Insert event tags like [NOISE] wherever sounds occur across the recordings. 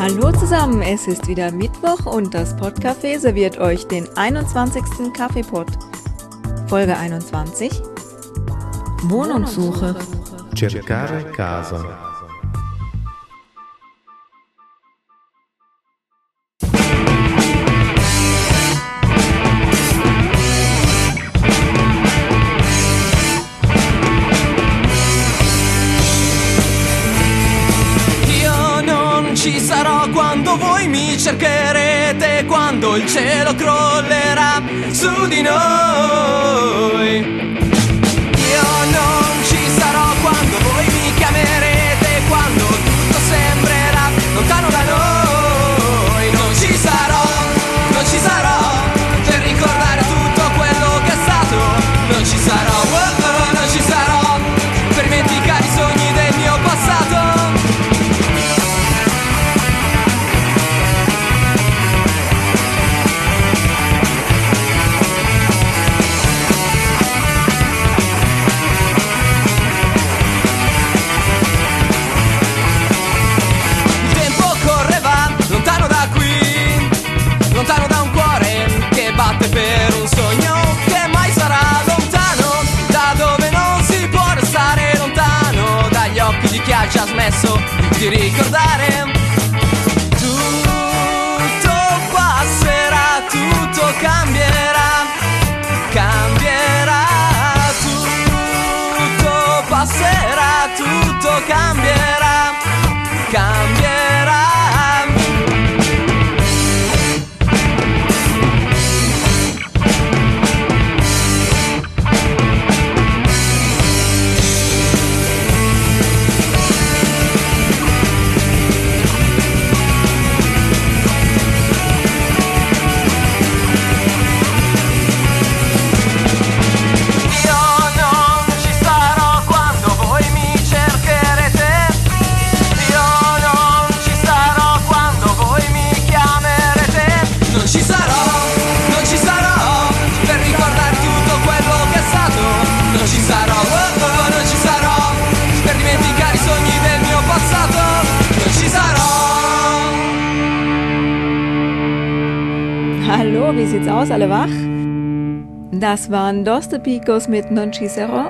Hallo zusammen, es ist wieder Mittwoch und das Podcafé serviert euch den 21. Kaffeepot. Folge 21. Wohnungssuche. Cercare casa. Cercherete, quando il cielo crollerà su di noi. Io non ci sarò quando voi mi chiamerete, sieht's aus, alle wach? Das waren Dos Picos mit Non Ci Sarò,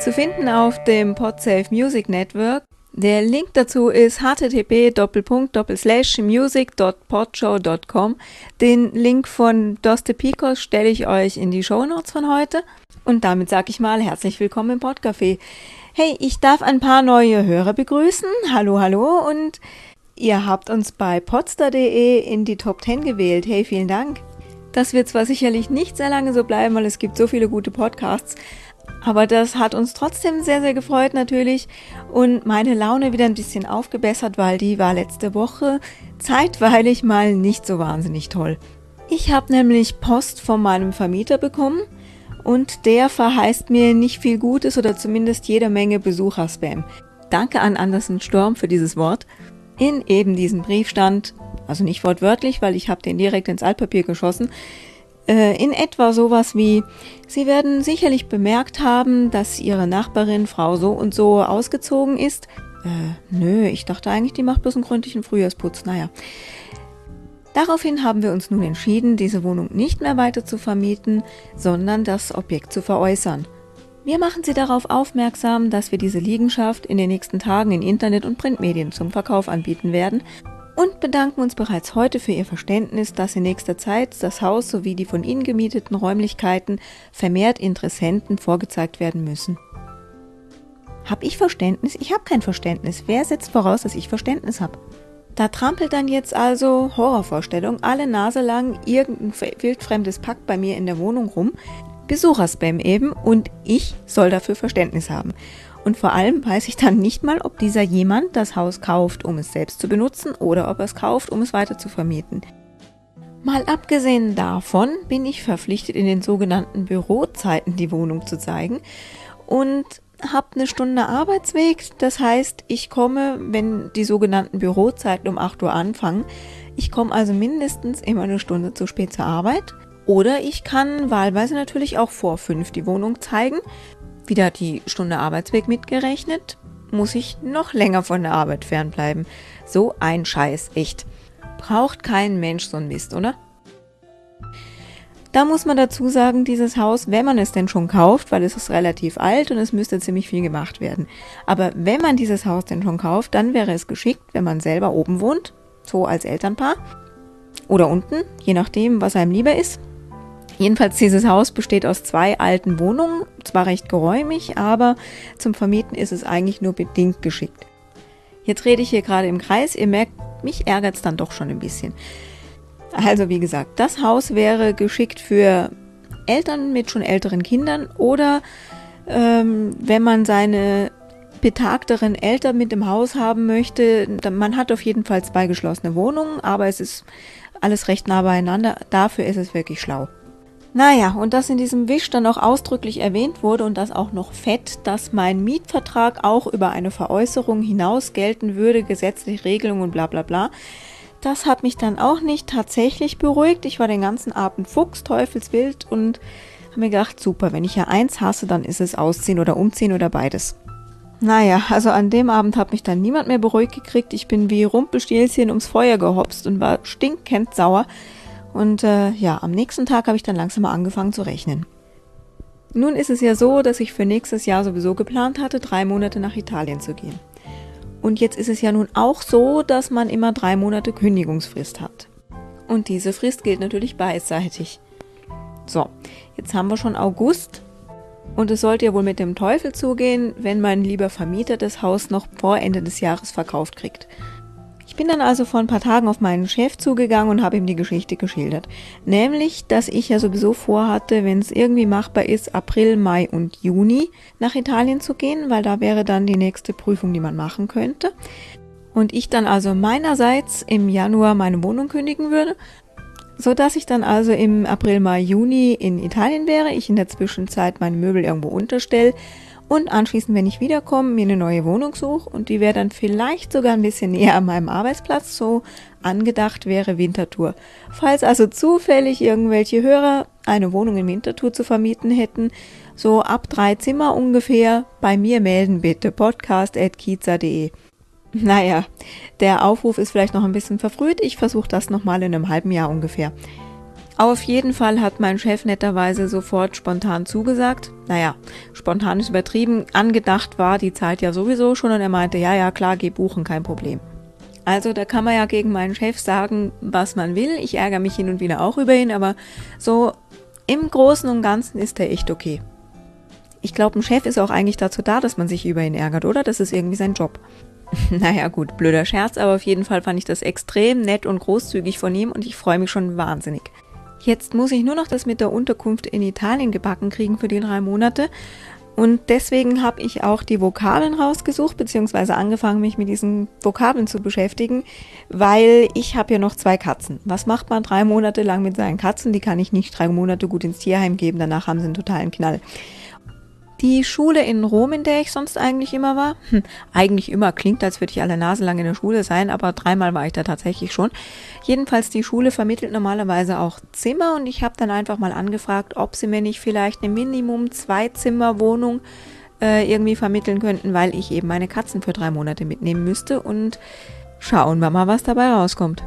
zu finden auf dem Podsafe Music Network. Der Link dazu ist http://music.podshow.com. Den Link von Dos de Picos stelle ich euch in die Shownotes von heute. Und damit sage ich mal herzlich willkommen im Podcafé. Hey, ich darf ein paar neue Hörer begrüßen. Hallo, hallo und Ihr habt uns bei podster.de in die Top 10 gewählt. Hey, vielen Dank. Das wird zwar sicherlich nicht sehr lange so bleiben, weil es gibt so viele gute Podcasts, aber das hat uns trotzdem sehr, sehr gefreut natürlich und meine Laune wieder ein bisschen aufgebessert, weil die war letzte Woche zeitweilig mal nicht so wahnsinnig toll. Ich habe nämlich Post von meinem Vermieter bekommen und der verheißt mir nicht viel Gutes oder zumindest jede Menge Besucherspam. Danke an Andersen Storm für dieses Wort. In eben diesem Brief stand, also nicht wortwörtlich, weil ich habe den direkt ins Altpapier geschossen, äh, in etwa sowas wie, Sie werden sicherlich bemerkt haben, dass Ihre Nachbarin Frau so und so ausgezogen ist. Äh, nö, ich dachte eigentlich, die macht bloß einen gründlichen Frühjahrsputz. Naja. Daraufhin haben wir uns nun entschieden, diese Wohnung nicht mehr weiter zu vermieten, sondern das Objekt zu veräußern. Wir machen Sie darauf aufmerksam, dass wir diese Liegenschaft in den nächsten Tagen in Internet- und Printmedien zum Verkauf anbieten werden und bedanken uns bereits heute für Ihr Verständnis, dass in nächster Zeit das Haus sowie die von Ihnen gemieteten Räumlichkeiten vermehrt Interessenten vorgezeigt werden müssen. Hab ich Verständnis? Ich habe kein Verständnis. Wer setzt voraus, dass ich Verständnis habe? Da trampelt dann jetzt also Horrorvorstellung alle Nase lang irgendein wildfremdes Pack bei mir in der Wohnung rum, Besucherspam eben, und ich soll dafür Verständnis haben. Und vor allem weiß ich dann nicht mal, ob dieser jemand das Haus kauft, um es selbst zu benutzen oder ob er es kauft, um es weiter zu vermieten. Mal abgesehen davon bin ich verpflichtet, in den sogenannten Bürozeiten die Wohnung zu zeigen und habe eine Stunde Arbeitsweg. Das heißt, ich komme, wenn die sogenannten Bürozeiten um 8 Uhr anfangen, ich komme also mindestens immer eine Stunde zu spät zur Arbeit. Oder ich kann wahlweise natürlich auch vor 5 die Wohnung zeigen. Wieder die Stunde Arbeitsweg mitgerechnet. muss ich noch länger von der Arbeit fernbleiben. So ein Scheiß, echt. Braucht kein Mensch so ein Mist, oder? Da muss man dazu sagen, dieses Haus, wenn man es denn schon kauft, weil es ist relativ alt und es müsste ziemlich viel gemacht werden. Aber wenn man dieses Haus denn schon kauft, dann wäre es geschickt, wenn man selber oben wohnt, so als Elternpaar, oder unten, je nachdem, was einem lieber ist. Jedenfalls dieses Haus besteht aus zwei alten Wohnungen, zwar recht geräumig, aber zum Vermieten ist es eigentlich nur bedingt geschickt. Jetzt rede ich hier gerade im Kreis, ihr merkt, mich ärgert es dann doch schon ein bisschen. Also wie gesagt, das Haus wäre geschickt für Eltern mit schon älteren Kindern oder ähm, wenn man seine betagteren Eltern mit im Haus haben möchte, man hat auf jeden Fall zwei geschlossene Wohnungen, aber es ist alles recht nah beieinander. Dafür ist es wirklich schlau. Naja, und dass in diesem Wisch dann auch ausdrücklich erwähnt wurde und das auch noch fett, dass mein Mietvertrag auch über eine Veräußerung hinaus gelten würde, gesetzliche Regelungen und bla bla bla. Das hat mich dann auch nicht tatsächlich beruhigt. Ich war den ganzen Abend Fuchs, Teufelswild und habe mir gedacht, super, wenn ich ja eins hasse, dann ist es ausziehen oder umziehen oder beides. Naja, also an dem Abend hat mich dann niemand mehr beruhigt gekriegt. Ich bin wie Rumpelstilzchen ums Feuer gehopst und war stinkend sauer. Und äh, ja, am nächsten Tag habe ich dann langsam mal angefangen zu rechnen. Nun ist es ja so, dass ich für nächstes Jahr sowieso geplant hatte, drei Monate nach Italien zu gehen. Und jetzt ist es ja nun auch so, dass man immer drei Monate Kündigungsfrist hat. Und diese Frist gilt natürlich beidseitig. So, jetzt haben wir schon August und es sollte ja wohl mit dem Teufel zugehen, wenn mein lieber Vermieter das Haus noch vor Ende des Jahres verkauft kriegt. Ich bin dann also vor ein paar Tagen auf meinen Chef zugegangen und habe ihm die Geschichte geschildert. Nämlich, dass ich ja sowieso vorhatte, wenn es irgendwie machbar ist, April, Mai und Juni nach Italien zu gehen, weil da wäre dann die nächste Prüfung, die man machen könnte. Und ich dann also meinerseits im Januar meine Wohnung kündigen würde, so dass ich dann also im April, Mai, Juni in Italien wäre, ich in der Zwischenzeit meine Möbel irgendwo unterstelle und anschließend, wenn ich wiederkomme, mir eine neue Wohnung suche und die wäre dann vielleicht sogar ein bisschen [LAUGHS] näher an meinem Arbeitsplatz, so angedacht wäre Winterthur. Falls also zufällig irgendwelche Hörer eine Wohnung in Winterthur zu vermieten hätten, so ab drei Zimmer ungefähr, bei mir melden bitte, podcast.kiza.de. Naja, der Aufruf ist vielleicht noch ein bisschen verfrüht, ich versuche das nochmal in einem halben Jahr ungefähr. Auf jeden Fall hat mein Chef netterweise sofort spontan zugesagt. Naja, spontan ist übertrieben. Angedacht war die Zeit ja sowieso schon und er meinte, ja, ja, klar, geh buchen, kein Problem. Also da kann man ja gegen meinen Chef sagen, was man will. Ich ärgere mich hin und wieder auch über ihn, aber so im Großen und Ganzen ist er echt okay. Ich glaube, ein Chef ist auch eigentlich dazu da, dass man sich über ihn ärgert, oder? Das ist irgendwie sein Job. [LAUGHS] naja, gut, blöder Scherz, aber auf jeden Fall fand ich das extrem nett und großzügig von ihm und ich freue mich schon wahnsinnig. Jetzt muss ich nur noch das mit der Unterkunft in Italien gebacken kriegen für die drei Monate. Und deswegen habe ich auch die Vokabeln rausgesucht, beziehungsweise angefangen, mich mit diesen Vokabeln zu beschäftigen, weil ich habe ja noch zwei Katzen. Was macht man drei Monate lang mit seinen Katzen? Die kann ich nicht drei Monate gut ins Tierheim geben, danach haben sie einen totalen Knall. Die Schule in Rom, in der ich sonst eigentlich immer war, hm, eigentlich immer klingt, als würde ich alle Nase lang in der Schule sein, aber dreimal war ich da tatsächlich schon. Jedenfalls die Schule vermittelt normalerweise auch Zimmer und ich habe dann einfach mal angefragt, ob sie mir nicht vielleicht eine Minimum zwei Zimmer Wohnung äh, irgendwie vermitteln könnten, weil ich eben meine Katzen für drei Monate mitnehmen müsste und schauen wir mal, was dabei rauskommt.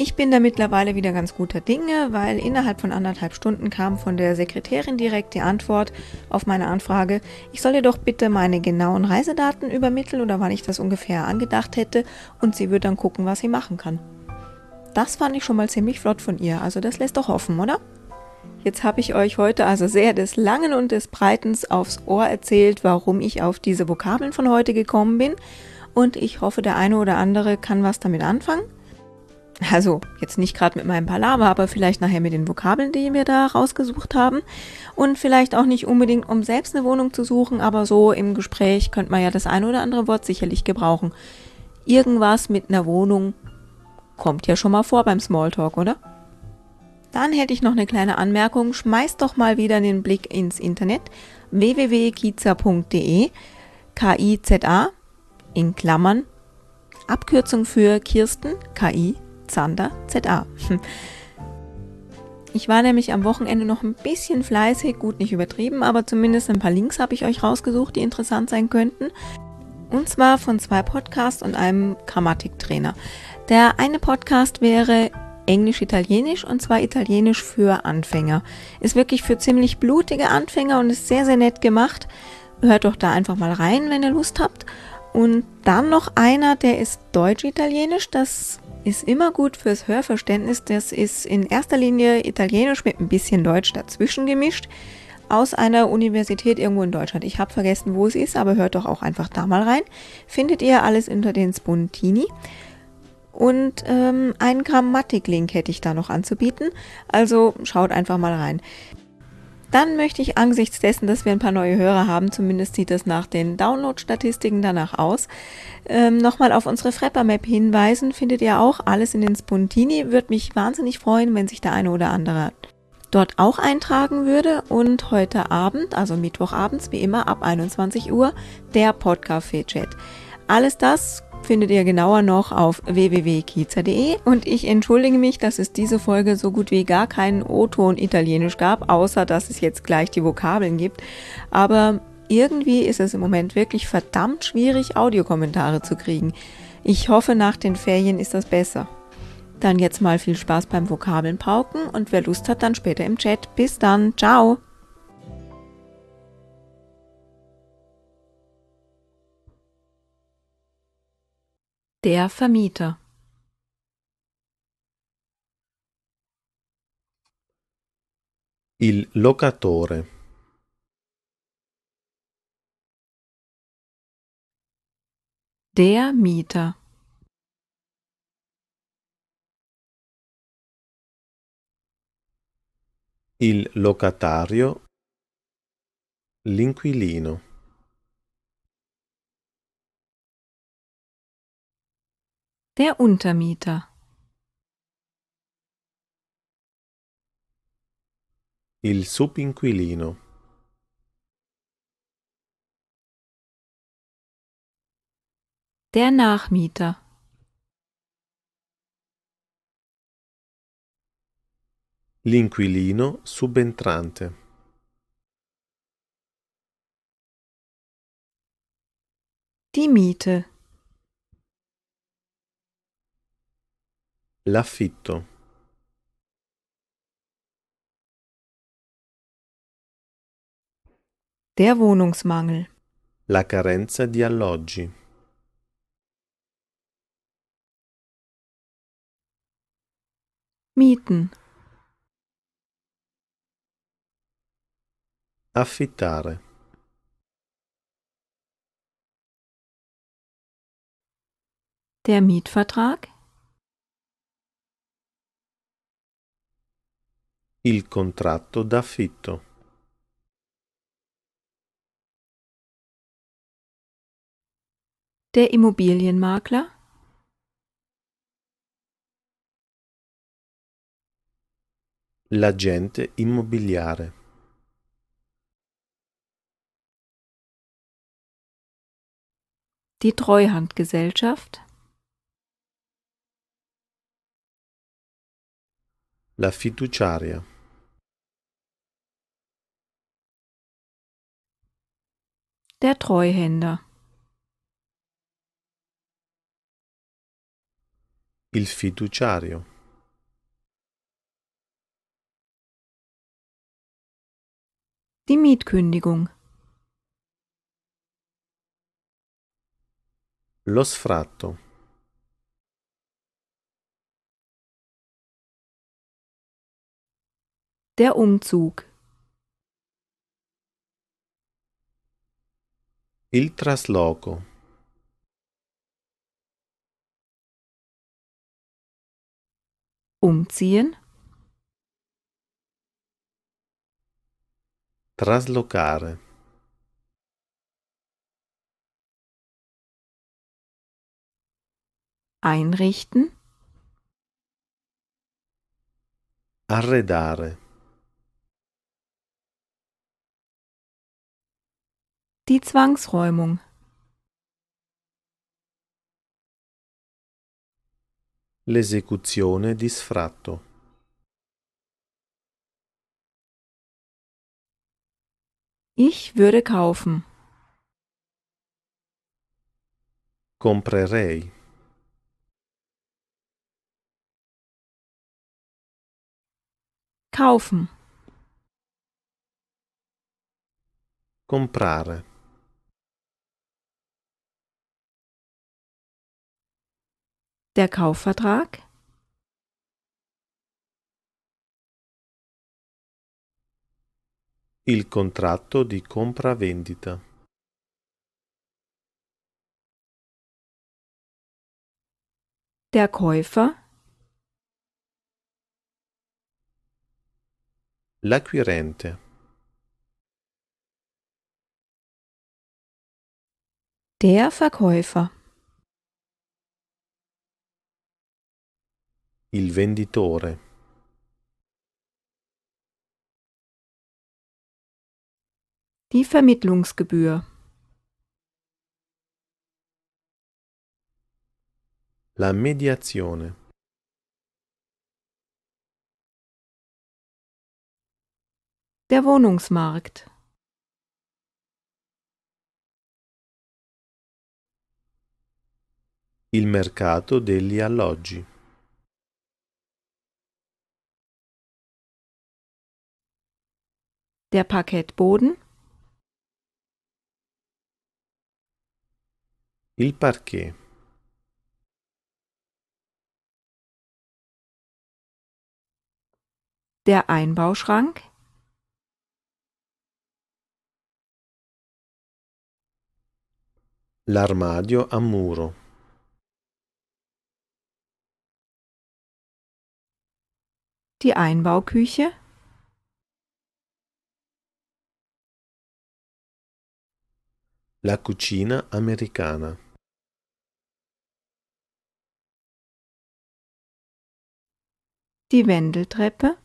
Ich bin da mittlerweile wieder ganz guter Dinge, weil innerhalb von anderthalb Stunden kam von der Sekretärin direkt die Antwort auf meine Anfrage, ich solle doch bitte meine genauen Reisedaten übermitteln oder wann ich das ungefähr angedacht hätte und sie wird dann gucken, was sie machen kann. Das fand ich schon mal ziemlich flott von ihr, also das lässt doch hoffen, oder? Jetzt habe ich euch heute also sehr des Langen und des Breitens aufs Ohr erzählt, warum ich auf diese Vokabeln von heute gekommen bin und ich hoffe, der eine oder andere kann was damit anfangen. Also jetzt nicht gerade mit meinem Palaver, aber vielleicht nachher mit den Vokabeln, die wir da rausgesucht haben. Und vielleicht auch nicht unbedingt, um selbst eine Wohnung zu suchen, aber so im Gespräch könnte man ja das eine oder andere Wort sicherlich gebrauchen. Irgendwas mit einer Wohnung kommt ja schon mal vor beim Smalltalk, oder? Dann hätte ich noch eine kleine Anmerkung. Schmeißt doch mal wieder den Blick ins Internet www.kiza.de K-I-Z-A in Klammern Abkürzung für Kirsten, KI Zander ZA. Ich war nämlich am Wochenende noch ein bisschen fleißig, gut nicht übertrieben, aber zumindest ein paar Links habe ich euch rausgesucht, die interessant sein könnten. Und zwar von zwei Podcasts und einem Grammatiktrainer. Der eine Podcast wäre Englisch-Italienisch und zwar Italienisch für Anfänger. Ist wirklich für ziemlich blutige Anfänger und ist sehr, sehr nett gemacht. Hört doch da einfach mal rein, wenn ihr Lust habt. Und dann noch einer, der ist Deutsch-Italienisch. Das ist immer gut fürs Hörverständnis. Das ist in erster Linie Italienisch mit ein bisschen Deutsch dazwischen gemischt. Aus einer Universität irgendwo in Deutschland. Ich habe vergessen, wo es ist, aber hört doch auch einfach da mal rein. Findet ihr alles unter den Spontini. Und ähm, einen Grammatiklink hätte ich da noch anzubieten. Also schaut einfach mal rein. Dann möchte ich angesichts dessen, dass wir ein paar neue Hörer haben, zumindest sieht es nach den Download-Statistiken danach aus, ähm, nochmal auf unsere Frepper-Map hinweisen. Findet ihr auch alles in den Spontini. Würde mich wahnsinnig freuen, wenn sich der eine oder andere dort auch eintragen würde. Und heute Abend, also Mittwochabends, wie immer ab 21 Uhr, der Podcafé-Chat. Alles das findet ihr genauer noch auf www.kiza.de und ich entschuldige mich, dass es diese Folge so gut wie gar keinen O-Ton Italienisch gab, außer dass es jetzt gleich die Vokabeln gibt. Aber irgendwie ist es im Moment wirklich verdammt schwierig, Audiokommentare zu kriegen. Ich hoffe, nach den Ferien ist das besser. Dann jetzt mal viel Spaß beim Vokabeln pauken und wer Lust hat, dann später im Chat. Bis dann, ciao! Der Vermieter Il locatore. Der Mieter Il locatario. L'inquilino. Der Untermieter Il subinquilino. Der Nachmieter L'inquilino subentrante. Die Miete L'affitto. Der Wohnungsmangel La carenza di alloggi. Mieten Affittare. Der Mietvertrag Il contratto d'affitto. Der Immobilienmakler L'agente immobiliare. Die Treuhandgesellschaft La fiduciaria. Der Treuhänder Il fiduciario. Die Mietkündigung Lo sfratto. Der Umzug Il trasloco. Umziehen Traslocare. Einrichten Arredare. Die Zwangsräumung L'esecuzione di sfratto. Ich würde kaufen Comprerei. Kaufen. Comprare. Der Kaufvertrag. Il contratto di compravendita. Der Käufer. L'acquirente. Der Verkäufer. Il venditore. Die Vermittlungsgebühr. La mediazione. Der Wohnungsmarkt. Il mercato degli alloggi. Der Parkettboden. Il parquet. Der Einbauschrank. L'armadio a muro. Die Einbauküche. La cucina americana. Die Wendeltreppe.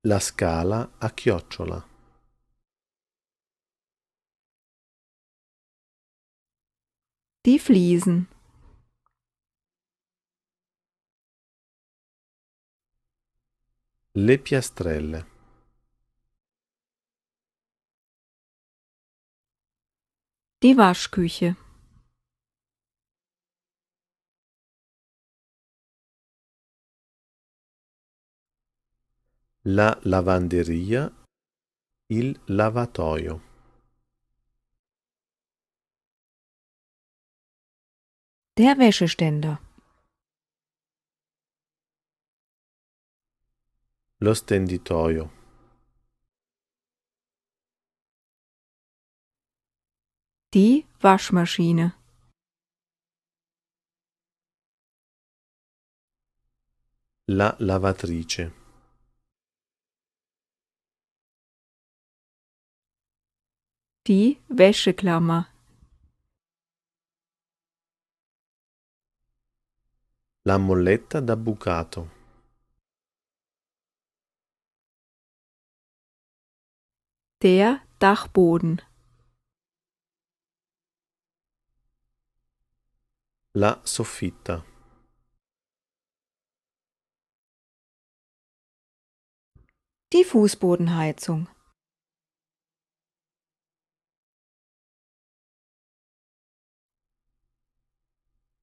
La scala a chiocciola. Die Fliesen. Le piastrelle. Die Waschküche. La lavanderia. Il lavatoio. Der Wäscheständer. Lo stenditoio. Die Waschmaschine. La lavatrice. Die Wäscheklammer. La molletta da bucato. Der Dachboden. La soffitta. Die Fußbodenheizung.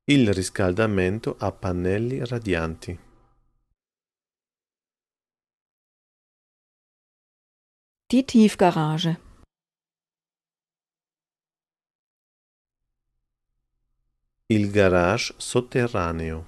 Il riscaldamento a pannelli radianti. Die Tiefgarage. Il garage sotterraneo.